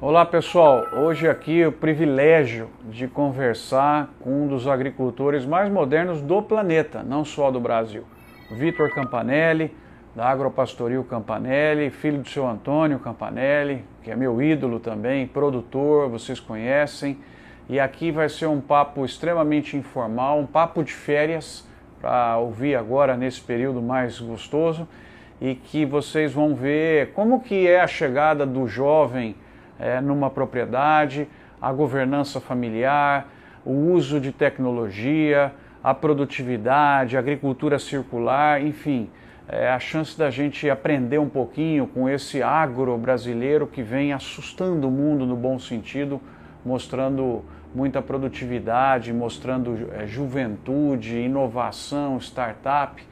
Olá pessoal, hoje aqui o privilégio de conversar com um dos agricultores mais modernos do planeta, não só do Brasil. Vitor Campanelli, da Agropastoril Campanelli, filho do seu Antônio Campanelli, que é meu ídolo também, produtor, vocês conhecem. E aqui vai ser um papo extremamente informal, um papo de férias para ouvir agora nesse período mais gostoso e que vocês vão ver como que é a chegada do jovem é, numa propriedade, a governança familiar, o uso de tecnologia, a produtividade, a agricultura circular, enfim, é, a chance da gente aprender um pouquinho com esse agro brasileiro que vem assustando o mundo no bom sentido, mostrando muita produtividade, mostrando é, juventude, inovação, startup.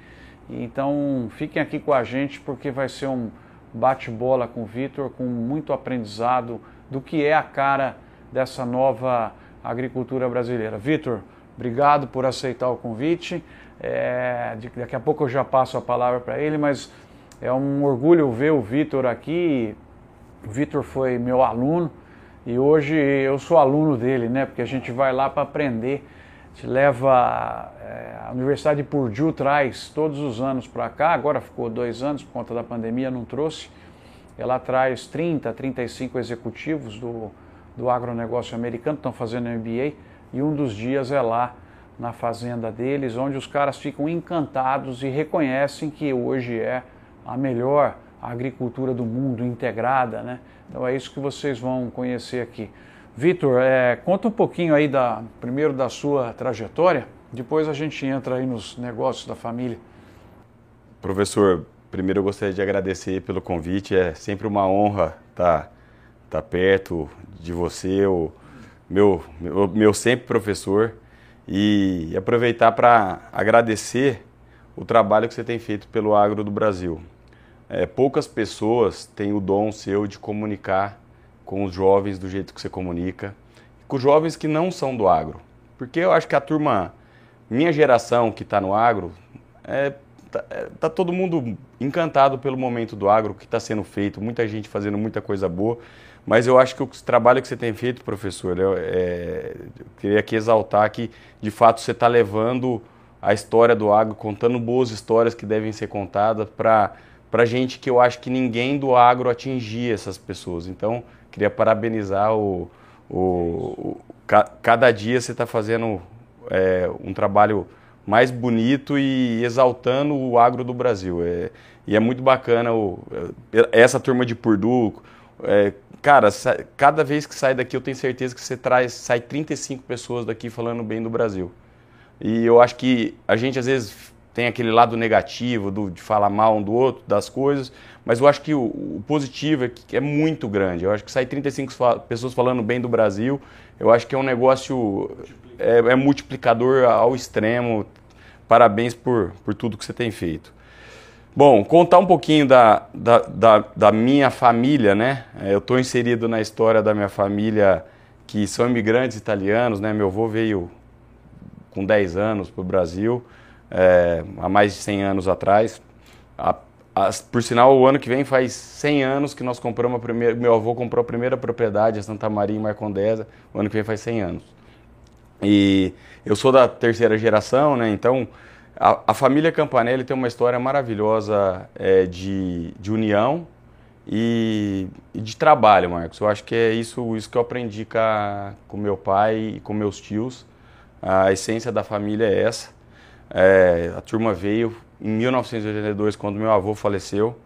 Então fiquem aqui com a gente porque vai ser um bate-bola com o Vitor, com muito aprendizado do que é a cara dessa nova agricultura brasileira. Vitor, obrigado por aceitar o convite. É, daqui a pouco eu já passo a palavra para ele, mas é um orgulho ver o Vitor aqui. O Vitor foi meu aluno e hoje eu sou aluno dele, né? Porque a gente vai lá para aprender te leva é, a Universidade de Purdue traz todos os anos para cá, agora ficou dois anos por conta da pandemia, não trouxe. Ela traz 30, 35 executivos do, do agronegócio americano, estão fazendo MBA, e um dos dias é lá na fazenda deles, onde os caras ficam encantados e reconhecem que hoje é a melhor agricultura do mundo integrada, né? Então é isso que vocês vão conhecer aqui. Vitor, é, conta um pouquinho aí da primeiro da sua trajetória, depois a gente entra aí nos negócios da família. Professor, primeiro eu gostaria de agradecer pelo convite. É sempre uma honra estar tá, tá perto de você, o meu, meu, meu sempre professor, e aproveitar para agradecer o trabalho que você tem feito pelo agro do Brasil. É, poucas pessoas têm o dom seu de comunicar com os jovens do jeito que você comunica, com os jovens que não são do agro. Porque eu acho que a turma, minha geração que está no agro, é, tá, é, tá, todo mundo encantado pelo momento do agro, que está sendo feito, muita gente fazendo muita coisa boa, mas eu acho que o trabalho que você tem feito, professor, eu, é, eu queria aqui exaltar que, de fato, você está levando a história do agro, contando boas histórias que devem ser contadas para gente que eu acho que ninguém do agro atingia essas pessoas. Então, Queria parabenizar o, o, o cada dia você está fazendo é, um trabalho mais bonito e exaltando o agro do Brasil. É, e é muito bacana o, é, essa turma de Purdue. É, cara, cada vez que sai daqui eu tenho certeza que você traz, sai 35 pessoas daqui falando bem do Brasil. E eu acho que a gente às vezes tem aquele lado negativo do, de falar mal um do outro, das coisas, mas eu acho que o, o positivo é que é muito grande. Eu acho que sair 35 pessoas falando bem do Brasil, eu acho que é um negócio é, é multiplicador ao extremo. Parabéns por, por tudo que você tem feito. Bom, contar um pouquinho da, da, da, da minha família, né? É, eu estou inserido na história da minha família que são imigrantes italianos, né? Meu avô veio com 10 anos para o Brasil é, há mais de 100 anos atrás. A, a, por sinal, o ano que vem faz 100 anos que nós compramos a primeira, meu avô comprou a primeira propriedade, a Santa Maria em Marcondesa, o ano que vem faz 100 anos. E eu sou da terceira geração, né? Então, a, a família Campanelli tem uma história maravilhosa é, de, de união e, e, de trabalho, Marcos. Eu acho que é isso, isso que eu aprendi com, a, com meu pai e com meus tios. A essência da família é essa. É, a turma veio em 1982, quando meu avô faleceu.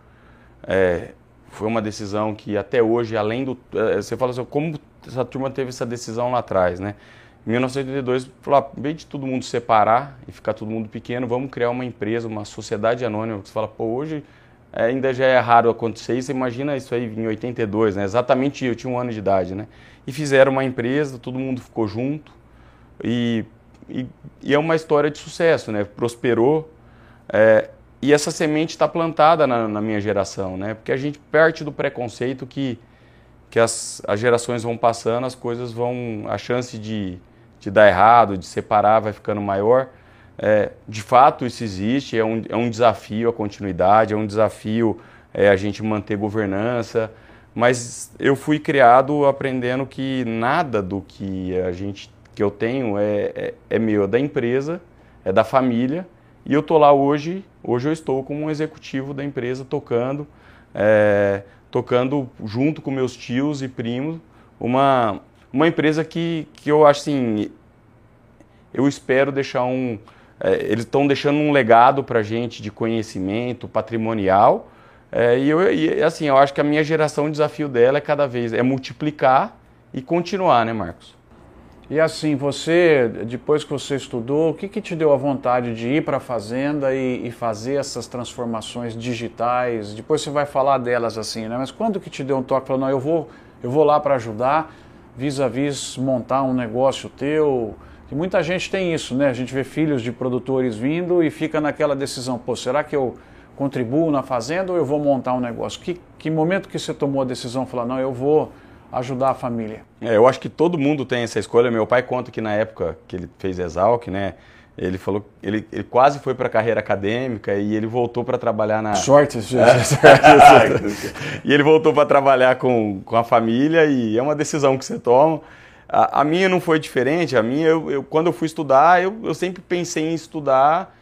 É, foi uma decisão que até hoje, além do. É, você fala assim, como essa turma teve essa decisão lá atrás, né? Em 1982, falou, ah, em vez de todo mundo separar e ficar todo mundo pequeno, vamos criar uma empresa, uma sociedade anônima. Você fala, pô, hoje é, ainda já é raro acontecer isso, imagina isso aí em 82, né? Exatamente eu tinha um ano de idade, né? E fizeram uma empresa, todo mundo ficou junto e e, e é uma história de sucesso, né? Prosperou. É, e essa semente está plantada na, na, minha geração, né? Porque a gente parte do preconceito que, que as, as gerações vão passando, as coisas vão. a chance de, de dar errado, de separar, vai ficando maior. É, de fato, isso existe, é um, é um desafio a continuidade, é um desafio é, a gente manter governança, mas eu fui criado aprendendo que nada do que a gente que eu tenho é, é, é meu, é da empresa, é da família, e eu tô lá hoje, hoje eu estou como um executivo da empresa tocando, é, tocando junto com meus tios e primos, uma, uma empresa que, que eu acho assim, eu espero deixar um, é, eles estão deixando um legado para a gente de conhecimento patrimonial, é, e, eu, e assim, eu acho que a minha geração, o desafio dela é cada vez, é multiplicar e continuar, né Marcos? E assim, você, depois que você estudou, o que, que te deu a vontade de ir para a fazenda e, e, fazer essas transformações digitais? Depois você vai falar delas assim, né? Mas quando que te deu um toque? Falou, não, eu vou, eu vou lá para ajudar, vis-a-vis montar um negócio teu. E muita gente tem isso, né? A gente vê filhos de produtores vindo e fica naquela decisão, pô, será que eu contribuo na fazenda ou eu vou montar um negócio? Que, que momento que você tomou a decisão? Falar, não, eu vou ajudar a família? É, eu acho que todo mundo tem essa escolha. Meu pai conta que na época que ele fez Exalc, né, ele falou ele, ele quase foi para a carreira acadêmica e ele voltou para trabalhar na sorte, é. e ele voltou para trabalhar com, com a família e é uma decisão que você toma. A, a minha não foi diferente. A minha, eu, eu quando eu fui estudar, eu, eu sempre pensei em estudar,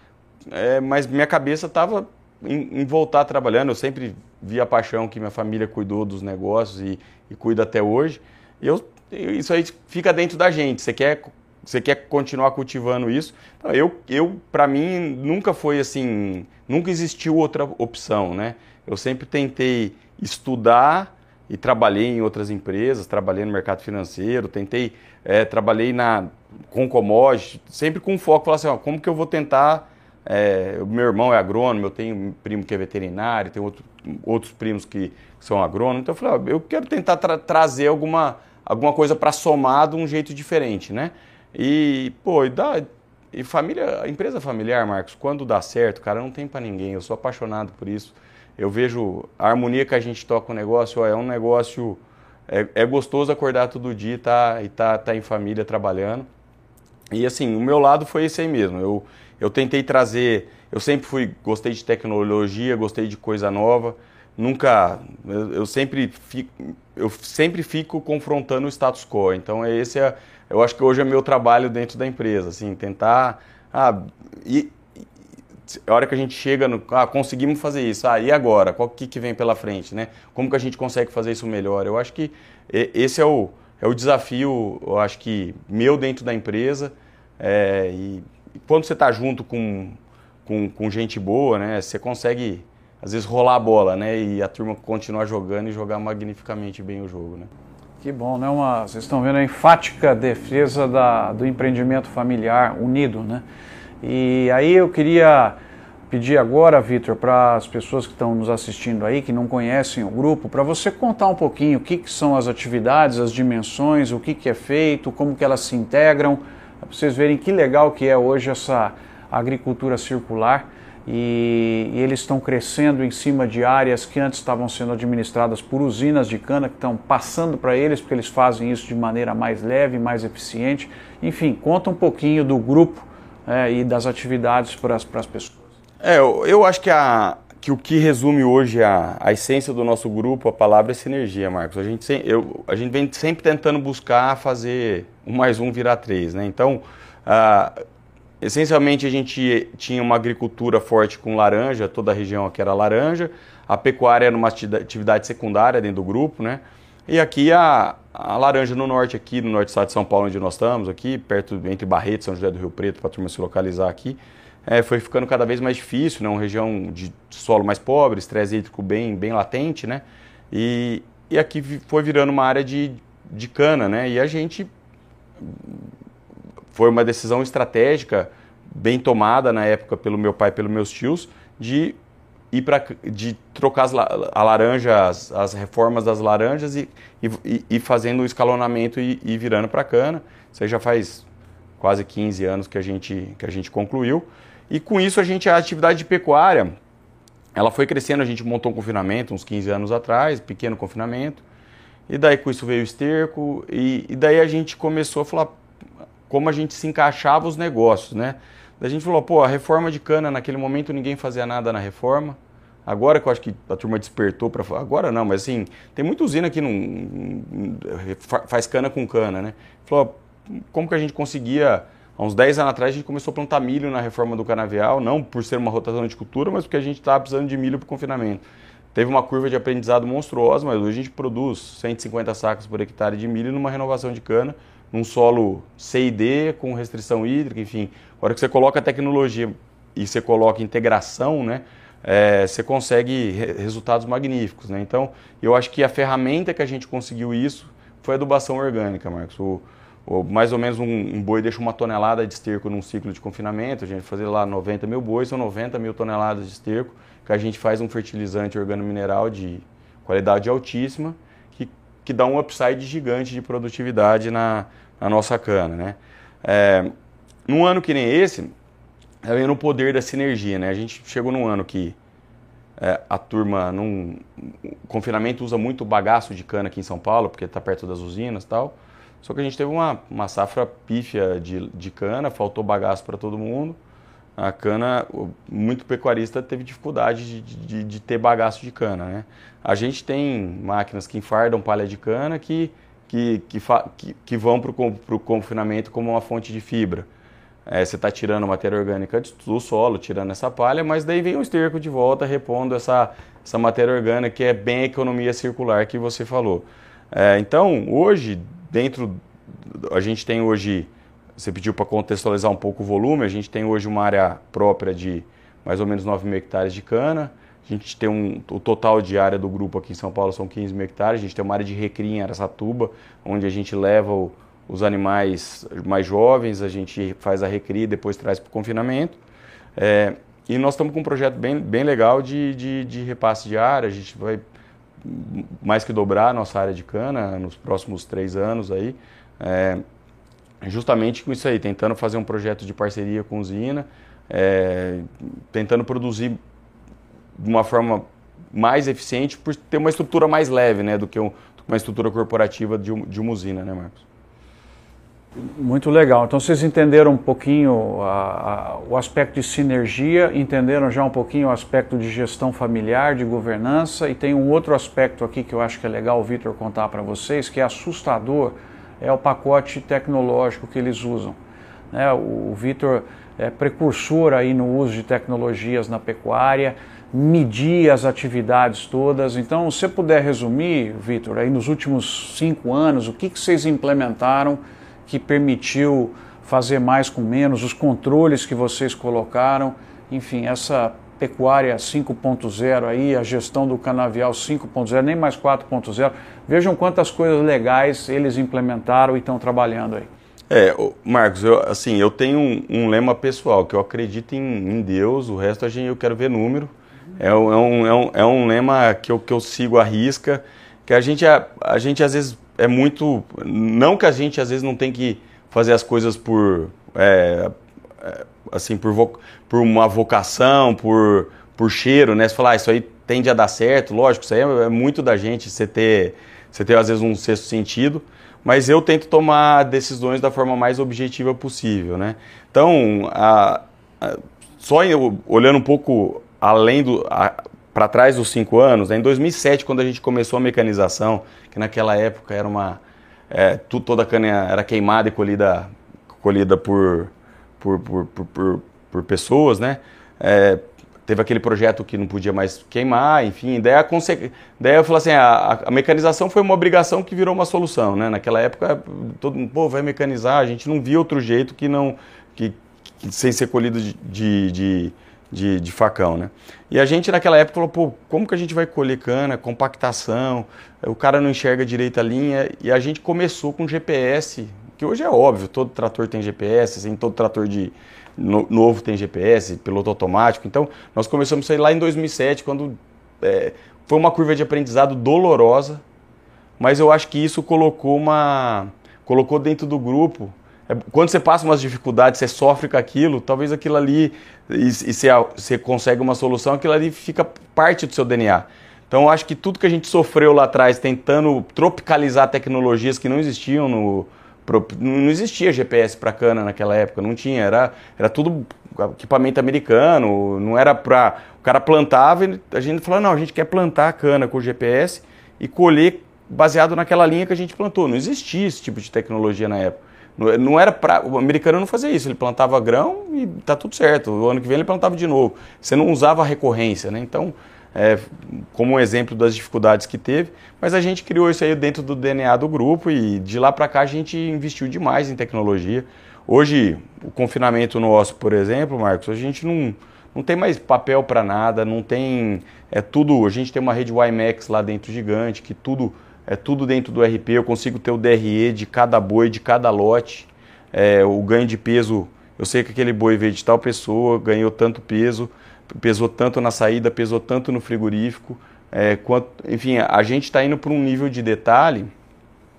é, mas minha cabeça estava em, em, voltar trabalhando. Eu sempre vi a paixão que minha família cuidou dos negócios e, e cuida até hoje. Eu, isso aí fica dentro da gente. Você quer, você quer continuar cultivando isso? Então, eu, eu para mim, nunca foi assim, nunca existiu outra opção, né? Eu sempre tentei estudar e trabalhei em outras empresas, trabalhei no mercado financeiro, tentei, é, trabalhei na, com commodity, sempre com foco, falar assim, ó, como que eu vou tentar, é, meu irmão é agrônomo, eu tenho um primo que é veterinário, tenho outro, outros primos que são agrônomos. Então eu falei, eu quero tentar tra trazer alguma, alguma coisa para somar de um jeito diferente, né? E, pô, e, dá, e família, empresa familiar, Marcos, quando dá certo, cara, não tem para ninguém. Eu sou apaixonado por isso. Eu vejo a harmonia que a gente toca o negócio, ó, é um negócio. É, é, gostoso acordar todo dia e tá, e tá, tá em família trabalhando. E assim, o meu lado foi esse aí mesmo. Eu, eu tentei trazer. Eu sempre fui, gostei de tecnologia, gostei de coisa nova. Nunca eu, eu, sempre fico, eu sempre fico confrontando o status quo. Então esse é eu acho que hoje é meu trabalho dentro da empresa assim tentar ah, e, a hora que a gente chega no ah, conseguimos fazer isso ah, e agora? Qual que, que vem pela frente né? Como que a gente consegue fazer isso melhor? Eu acho que esse é o é o desafio eu acho que meu dentro da empresa é, e quando você está junto com, com, com gente boa né você consegue às vezes rolar a bola, né? E a turma continuar jogando e jogar magnificamente bem o jogo, né? Que bom, né? Uma, vocês estão vendo a enfática defesa da, do empreendimento familiar unido, né? E aí eu queria pedir agora, Vitor, para as pessoas que estão nos assistindo aí, que não conhecem o grupo, para você contar um pouquinho o que, que, são as atividades, as dimensões, o que, que é feito, como que elas se integram, para vocês verem que legal que é hoje essa agricultura circular e, e, eles estão crescendo em cima de áreas que antes estavam sendo administradas por usinas de cana que estão passando para eles porque eles fazem isso de maneira mais leve, mais eficiente. Enfim, conta um pouquinho do grupo é, e das atividades para as, pessoas. É, eu, eu acho que, a, que o que resume hoje a, a essência do nosso grupo, a palavra é sinergia, Marcos. A gente, eu, a gente vem sempre tentando buscar fazer um mais um virar três, né? Então, uh, Essencialmente a gente tinha uma agricultura forte com laranja, toda a região aqui era laranja, a pecuária era uma atividade secundária dentro do grupo, né? E aqui a, a laranja no norte, aqui no norte do estado de São Paulo, onde nós estamos, aqui perto entre Barreto e São José do Rio Preto, para a turma se localizar aqui, é, foi ficando cada vez mais difícil, né? Uma região de solo mais pobre, estresse hídrico bem, bem latente, né? E, e aqui foi virando uma área de, de cana, né? E a gente foi uma decisão estratégica bem tomada na época pelo meu pai e pelos meus tios de ir para de trocar as, a laranja as, as, reformas das laranjas e, e, e fazendo o escalonamento e, e virando para cana. Isso aí já faz quase 15 anos que a gente que a gente concluiu. E com isso a gente a atividade de pecuária ela foi crescendo. A gente montou um confinamento uns 15 anos atrás pequeno confinamento. E daí com isso veio o esterco. E, e daí a gente começou a falar como a gente se encaixava os negócios, né? A gente falou, pô, a reforma de cana, naquele momento ninguém fazia nada na reforma. Agora que eu acho que a turma despertou para agora não, mas assim, tem muita usina que não faz cana com cana, né? Falou, como que a gente conseguia há uns 10 anos atrás a gente começou a plantar milho na reforma do canavial, não por ser uma rotação de cultura, mas porque a gente estava precisando de milho para o confinamento. Teve uma curva de aprendizado monstruosa, mas hoje a gente produz 150 sacos por hectare de milho numa renovação de cana, num solo C e D, com restrição hídrica, enfim. Agora que você coloca tecnologia e você coloca integração, né, é, você consegue re resultados magníficos. Né? Então, eu acho que a ferramenta que a gente conseguiu isso foi a adubação orgânica, Marcos. O, o, mais ou menos um, um, boi deixa uma tonelada de esterco num ciclo de confinamento, a gente fazer lá 90 mil bois, são 90 mil toneladas de esterco, que a gente faz um fertilizante organomineral de qualidade altíssima, que, dá um upside gigante de produtividade na, na nossa cana. Né? É, num ano que nem esse, é vendo o poder da sinergia, né? A gente chegou num ano que é, a turma, num o confinamento, usa muito bagaço de cana aqui em São Paulo, porque está perto das usinas e tal. Só que a gente teve uma, uma safra pífia de, de cana, faltou bagaço para todo mundo. A cana, muito pecuarista teve dificuldade de, de, de, ter bagaço de cana, né? A gente tem máquinas que enfardam palha de cana que, que, que, que, que vão para o confinamento como uma fonte de fibra. É, você está tirando matéria orgânica do solo, tirando essa palha, mas daí vem o esterco de volta repondo essa, essa matéria orgânica que é bem a economia circular que você falou. É, então, hoje, dentro, a gente tem hoje, você pediu para contextualizar um pouco o volume, a gente tem hoje uma área própria de mais ou menos 9 mil hectares de cana, a gente tem um, o total de área do grupo aqui em São Paulo são 15 mil hectares, a gente tem uma área de recria em Aracatuba, onde a gente leva o os animais mais jovens, a gente faz a recria e depois traz para o confinamento. É, e nós estamos com um projeto bem, bem legal de, de, de, repasse de área, a gente vai mais que dobrar a nossa área de cana nos próximos três anos aí, é, justamente com isso aí, tentando fazer um projeto de parceria com a usina, é, tentando produzir de uma forma mais eficiente por ter uma estrutura mais leve né, do que um, uma estrutura corporativa de, de uma usina, né, Marcos? Muito legal. Então vocês entenderam um pouquinho a, a, o aspecto de sinergia, entenderam já um pouquinho o aspecto de gestão familiar, de governança, e tem um outro aspecto aqui que eu acho que é legal o Vitor contar para vocês, que é assustador, é o pacote tecnológico que eles usam. Né? O, Vitor é precursor aí no uso de tecnologias na pecuária, medir as atividades todas. Então, se você puder resumir, Vitor, aí nos últimos cinco anos, o que, que vocês implementaram que permitiu fazer mais com menos, os controles que vocês colocaram, enfim, essa pecuária 5.0 aí, a gestão do canavial 5.0, nem mais 4.0. Vejam quantas coisas legais eles implementaram e estão trabalhando aí. É, Marcos, eu, assim, eu tenho um, um, lema pessoal, que eu acredito em, em, Deus, o resto a gente, eu quero ver número. É, é, um, é, um, é um lema que eu, que eu sigo à risca, que a gente, a, a gente às vezes é muito. Não que a gente às vezes não tem que fazer as coisas por. É, assim, por, por uma vocação, por, por cheiro, né? Você falar, ah, isso aí tende a dar certo, lógico, isso aí é, é muito da gente, você ter, você ter às vezes um sexto sentido, mas eu tento tomar decisões da forma mais objetiva possível, né? Então, a, a, só eu, olhando um pouco além do. para trás dos cinco anos, né? em 2007, quando a gente começou a mecanização, que naquela época era uma é, tu, toda a cana era queimada e colhida, colhida por, por, por, por, por pessoas, né? É, teve aquele projeto que não podia mais queimar, enfim, daí, a conse... daí eu falei assim, a, a, mecanização foi uma obrigação que virou uma solução, né? Naquela época, todo mundo, pô, vai mecanizar, a gente não via outro jeito que não, que, que sem ser colhido de, de, de de, de, facão, né? E a gente naquela época falou, pô, como que a gente vai colher cana, compactação, o cara não enxerga direito a linha, e a gente começou com GPS, que hoje é óbvio, todo trator tem GPS, assim, todo trator de no, novo tem GPS, piloto automático, então nós começamos a sair lá em 2007, quando é, foi uma curva de aprendizado dolorosa, mas eu acho que isso colocou uma colocou dentro do grupo é, quando você passa umas dificuldades, você sofre com aquilo, talvez aquilo ali, e, e você, você consegue uma solução, aquilo ali fica parte do seu DNA. Então, eu acho que tudo que a gente sofreu lá atrás, tentando tropicalizar tecnologias que não existiam no, não existia GPS para cana naquela época, não tinha, era, era tudo equipamento americano, não era para o cara plantava e a gente falava não, a gente quer plantar a cana com GPS e colher baseado naquela linha que a gente plantou. Não existia esse tipo de tecnologia na época. Não era para o americano não fazia isso, ele plantava grão e tá tudo certo. O ano que vem ele plantava de novo. Você não usava recorrência, né? Então, é, como um exemplo das dificuldades que teve, mas a gente criou isso aí dentro do DNA do grupo e de lá para cá a gente investiu demais em tecnologia. Hoje, o confinamento nosso, por exemplo, Marcos, a gente não, não tem mais papel para nada, não tem. É tudo. A gente tem uma rede WiMAX lá dentro gigante, que tudo é tudo dentro do RP, eu consigo ter o DRE de cada boi, de cada lote, é, o ganho de peso, eu sei que aquele boi veio de tal pessoa, ganhou tanto peso, pesou tanto na saída, pesou tanto no frigorífico, é, quanto, enfim, a gente está indo para um nível de detalhe...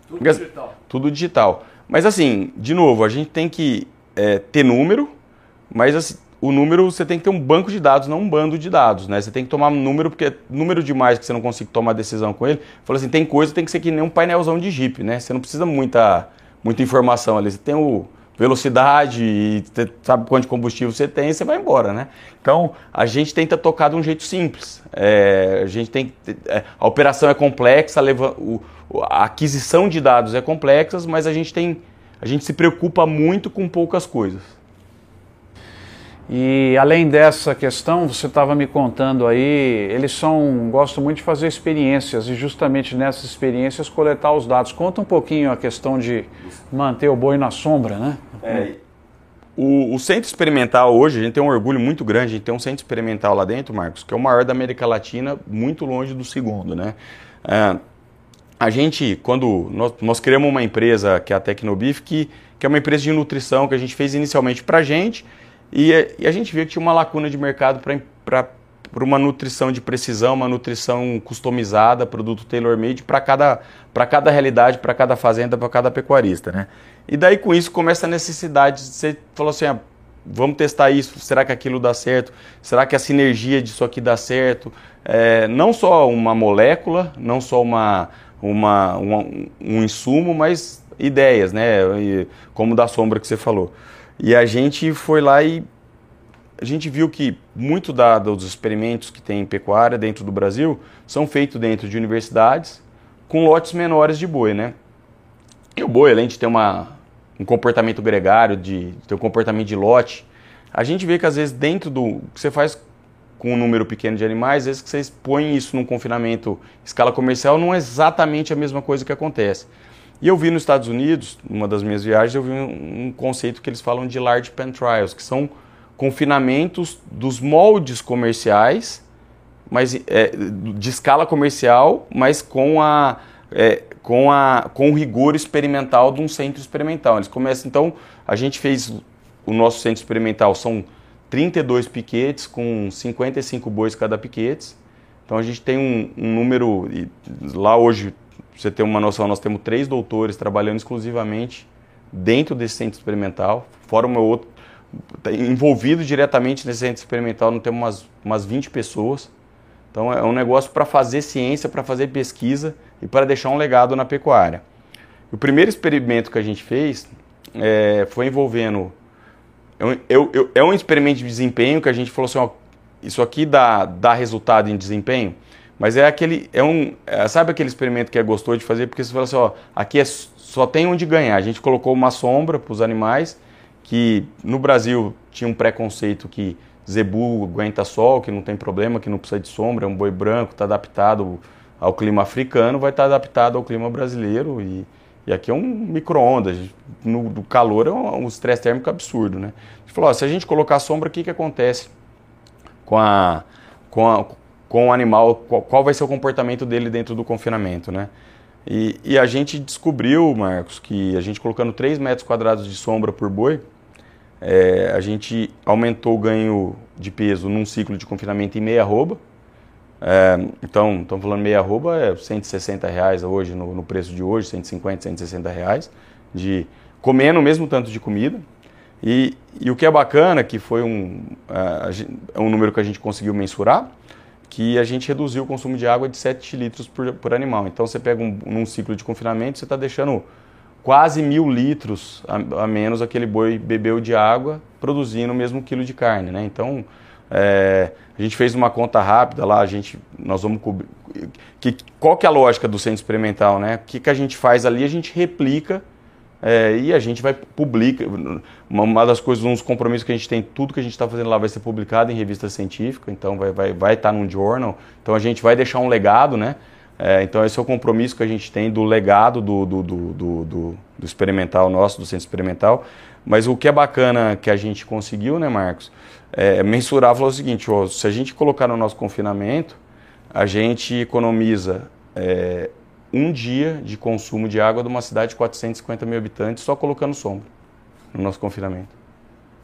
Tudo digital. Tudo digital. Mas assim, de novo, a gente tem que é, ter número, mas assim, o número você tem que ter um banco de dados, não um bando de dados, né? Você tem que tomar um número, porque é número demais que você não consiga tomar decisão com ele. Falou assim, tem coisa tem que ser que nem um painelzão de Jeep, né? Você não precisa muita, muita informação ali. Você tem o velocidade e sabe quanto de combustível você tem, você vai embora, né? Então, a gente tenta tocar de um jeito simples. É, a gente tem é, a operação é complexa, leva, o, a aquisição de dados é complexa, mas a gente tem a gente se preocupa muito com poucas coisas. E além dessa questão, você estava me contando aí, eles são gostam muito de fazer experiências e justamente nessas experiências coletar os dados. Conta um pouquinho a questão de manter o boi na sombra, né? É, o, o, centro experimental hoje, a gente tem um orgulho muito grande, a gente tem um centro experimental lá dentro, Marcos, que é o maior da América Latina, muito longe do segundo, né? É, a gente, quando nós, nós, criamos uma empresa que é a Tecnobif, que, que é uma empresa de nutrição que a gente fez inicialmente para a gente, e, e a gente viu que tinha uma lacuna de mercado para uma nutrição de precisão, uma nutrição customizada, produto tailor-made para cada, cada realidade, para cada fazenda, para cada pecuarista. Né? E daí com isso começa a necessidade, você falou assim, ah, vamos testar isso, será que aquilo dá certo? Será que a sinergia disso aqui dá certo? É, não só uma molécula, não só uma, uma, uma, um insumo, mas ideias, né? como da sombra que você falou. E a gente foi lá e a gente viu que muito da, dos experimentos que tem em pecuária dentro do Brasil são feitos dentro de universidades com lotes menores de boi, né? E o boi, além de ter uma, um comportamento gregário, de ter um comportamento de lote, a gente vê que às vezes dentro do que você faz com um número pequeno de animais, às vezes que você expõe isso num confinamento escala comercial, não é exatamente a mesma coisa que acontece. E eu vi nos Estados Unidos, numa das minhas viagens, eu vi um, conceito que eles falam de large pen trials, que são confinamentos dos moldes comerciais, mas é, de escala comercial, mas com a é, com a com o rigor experimental de um centro experimental. Eles começam então, a gente fez o nosso centro experimental são 32 piquetes com 55 bois cada piquete. Então a gente tem um, um número lá hoje você ter uma noção, nós temos três doutores trabalhando exclusivamente dentro desse centro experimental, fora o meu outro, tá envolvido diretamente nesse centro experimental, não temos umas, umas 20 pessoas. Então é um negócio para fazer ciência, para fazer pesquisa e para deixar um legado na pecuária. O primeiro experimento que a gente fez é, foi envolvendo. Eu, eu, é um experimento de desempenho que a gente falou assim: ó, isso aqui dá, dá resultado em desempenho? Mas é aquele. É um, é, sabe aquele experimento que é gostoso de fazer? Porque você fala assim, ó, aqui é, só tem onde ganhar. A gente colocou uma sombra para os animais, que no Brasil tinha um preconceito que zebu aguenta sol, que não tem problema, que não precisa de sombra, é um boi branco, está adaptado ao clima africano, vai estar tá adaptado ao clima brasileiro. E, e aqui é um micro-ondas. No, no calor é um estresse térmico absurdo, né? Gente falou, ó, se a gente colocar sombra, o que, que acontece com a, com a, com o animal, qual, qual, vai ser o comportamento dele dentro do confinamento, né? E, e, a gente descobriu, Marcos, que a gente colocando 3 metros quadrados de sombra por boi, é, a gente aumentou o ganho de peso num ciclo de confinamento em meia arroba. É, então, estamos falando meia arroba é 160 reais hoje, no, no, preço de hoje, 150, 160 reais, de comendo o mesmo tanto de comida. E, e o que é bacana, que foi um, é, um número que a gente conseguiu mensurar, que a gente reduziu o consumo de água de 7 litros por, por animal. Então você pega um, num ciclo de confinamento, você está deixando quase mil litros a, a, menos aquele boi bebeu de água, produzindo o mesmo quilo de carne, né? Então, é, a gente fez uma conta rápida lá, a gente, nós vamos cobrir. Que, qual que é a lógica do centro experimental, né? O que, que a gente faz ali, a gente replica é, e a gente vai publica. Uma, das coisas, dos compromissos que a gente tem, tudo que a gente está fazendo lá vai ser publicado em revista científica, então vai estar vai, vai tá num journal. Então a gente vai deixar um legado, né? É, então esse é o compromisso que a gente tem do legado do, do, do, do, do, experimental nosso, do centro experimental. Mas o que é bacana que a gente conseguiu, né, Marcos? É mensurar, falou o seguinte, ó, se a gente colocar no nosso confinamento, a gente economiza é, um dia de consumo de água de uma cidade de 450 mil habitantes só colocando sombra no nosso confinamento.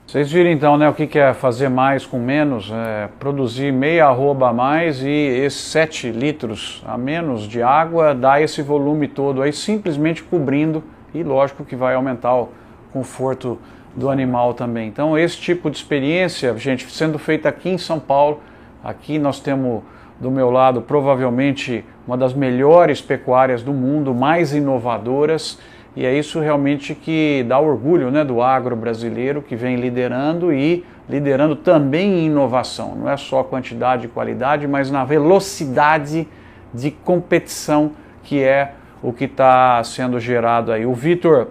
Vocês viram então né, o que é fazer mais com menos, é, produzir meia arroba a mais e esses 7 litros a menos de água dá esse volume todo aí simplesmente cobrindo e lógico que vai aumentar o conforto do animal também. Então esse tipo de experiência, gente, sendo feita aqui em São Paulo, aqui nós temos do meu lado provavelmente uma das melhores pecuárias do mundo, mais inovadoras, e é isso realmente que dá orgulho né, do agro brasileiro que vem liderando e liderando também em inovação. Não é só quantidade e qualidade, mas na velocidade de competição que é o que está sendo gerado aí. O Vitor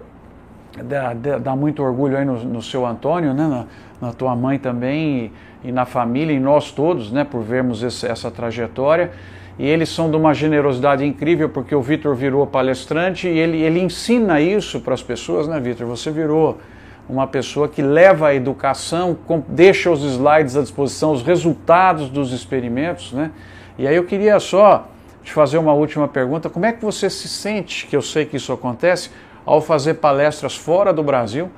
dá, dá, muito orgulho aí no, no seu Antônio, né, na, tua mãe também e, e, na família, e nós todos, né, por vermos esse, essa trajetória e eles são de uma generosidade incrível porque o Vitor virou palestrante e ele, ele ensina isso para as pessoas, né, Vitor? Você virou uma pessoa que leva a educação, deixa os slides à disposição, os resultados dos experimentos, né? E aí eu queria só te fazer uma última pergunta: como é que você se sente, que eu sei que isso acontece, ao fazer palestras fora do Brasil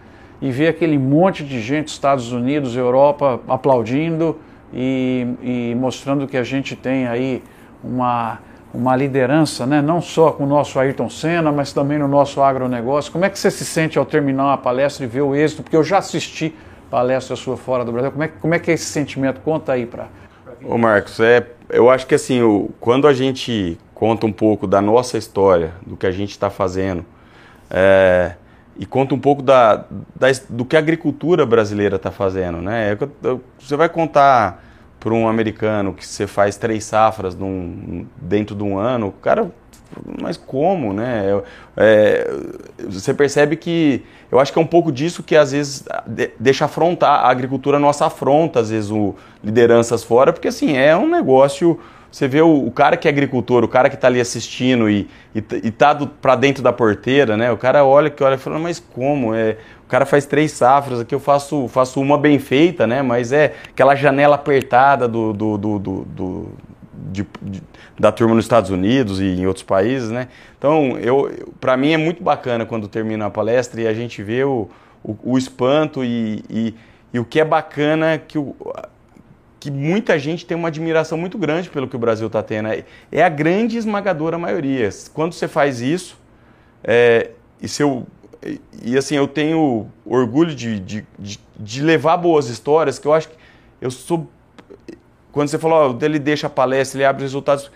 e ver aquele monte de gente, Estados Unidos, Europa, aplaudindo e, e mostrando que a gente tem aí uma, uma liderança, né? não só com o nosso Ayrton Senna, mas também no nosso agronegócio. Como é que você se sente ao terminar uma palestra e ver o êxito? Porque eu já assisti palestra sua fora do Brasil. Como é, como é que é esse sentimento? Conta aí para. Ô Marcos, é, eu acho que assim, o, quando a gente conta um pouco da nossa história, do que a gente está fazendo, é, e conta um pouco da, da, do que a agricultura brasileira está fazendo, né? É você vai contar para um americano que você faz três safras num, dentro de um ano, cara, mas como, né? É, você percebe que eu acho que é um pouco disso que às vezes deixa afrontar a agricultura nossa afronta às vezes o lideranças fora, porque assim é um negócio você vê o, o, cara que é agricultor, o cara que está ali assistindo e, e, tá para dentro da porteira, né? O cara olha que olha e fala, mas como? É, o cara faz três safras, aqui eu faço, faço uma bem feita, né? Mas é aquela janela apertada do, do, do, do, do de, de, da turma nos Estados Unidos e em outros países, né? Então, eu, para mim é muito bacana quando termina a palestra e a gente vê o, o, o espanto e, e, e, o que é bacana que, o, que muita gente tem uma admiração muito grande pelo que o Brasil está tendo. É a grande esmagadora maioria. Quando você faz isso, é, e se eu e, assim, eu tenho orgulho de, de, de, de, levar boas histórias, que eu acho que eu sou. Quando você falou, oh, ele deixa a palestra, ele abre resultados.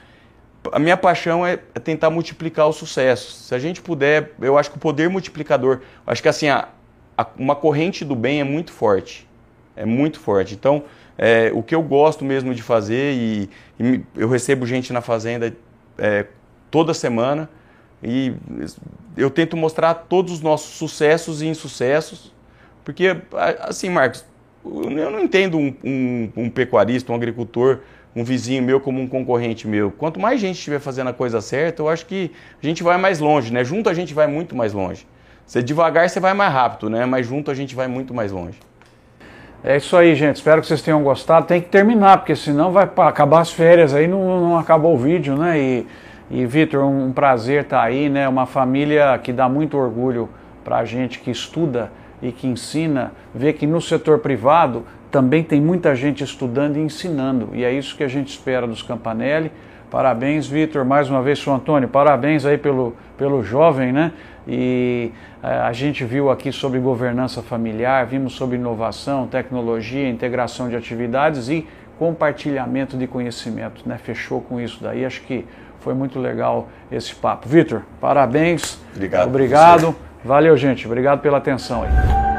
A minha paixão é, é tentar multiplicar o sucesso. Se a gente puder, eu acho que o poder multiplicador, acho que assim, a, a, uma corrente do bem é muito forte. É muito forte. Então, é, o que eu gosto mesmo de fazer, e, e eu recebo gente na fazenda é, toda semana e eu tento mostrar todos os nossos sucessos e insucessos, porque, assim, Marcos, eu não entendo um, um, um, pecuarista, um agricultor, um vizinho meu como um concorrente meu. Quanto mais gente estiver fazendo a coisa certa, eu acho que a gente vai mais longe, né? Junto a gente vai muito mais longe. Se devagar, você vai mais rápido, né? Mas junto a gente vai muito mais longe. É isso aí, gente. Espero que vocês tenham gostado. Tem que terminar, porque senão vai acabar as férias aí, não, não acabou o vídeo, né? E e Vitor, um prazer estar tá aí, né? Uma família que dá muito orgulho para a gente que estuda e que ensina, ver que no setor privado também tem muita gente estudando e ensinando. E é isso que a gente espera dos Campanelli. Parabéns, Vitor, mais uma vez, seu Antônio, parabéns aí pelo, pelo jovem, né? E é, a gente viu aqui sobre governança familiar, vimos sobre inovação, tecnologia, integração de atividades e compartilhamento de conhecimento, né? Fechou com isso daí, acho que foi muito legal esse papo. Vitor, parabéns. Obrigado. Obrigado. Valeu, gente. Obrigado pela atenção aí.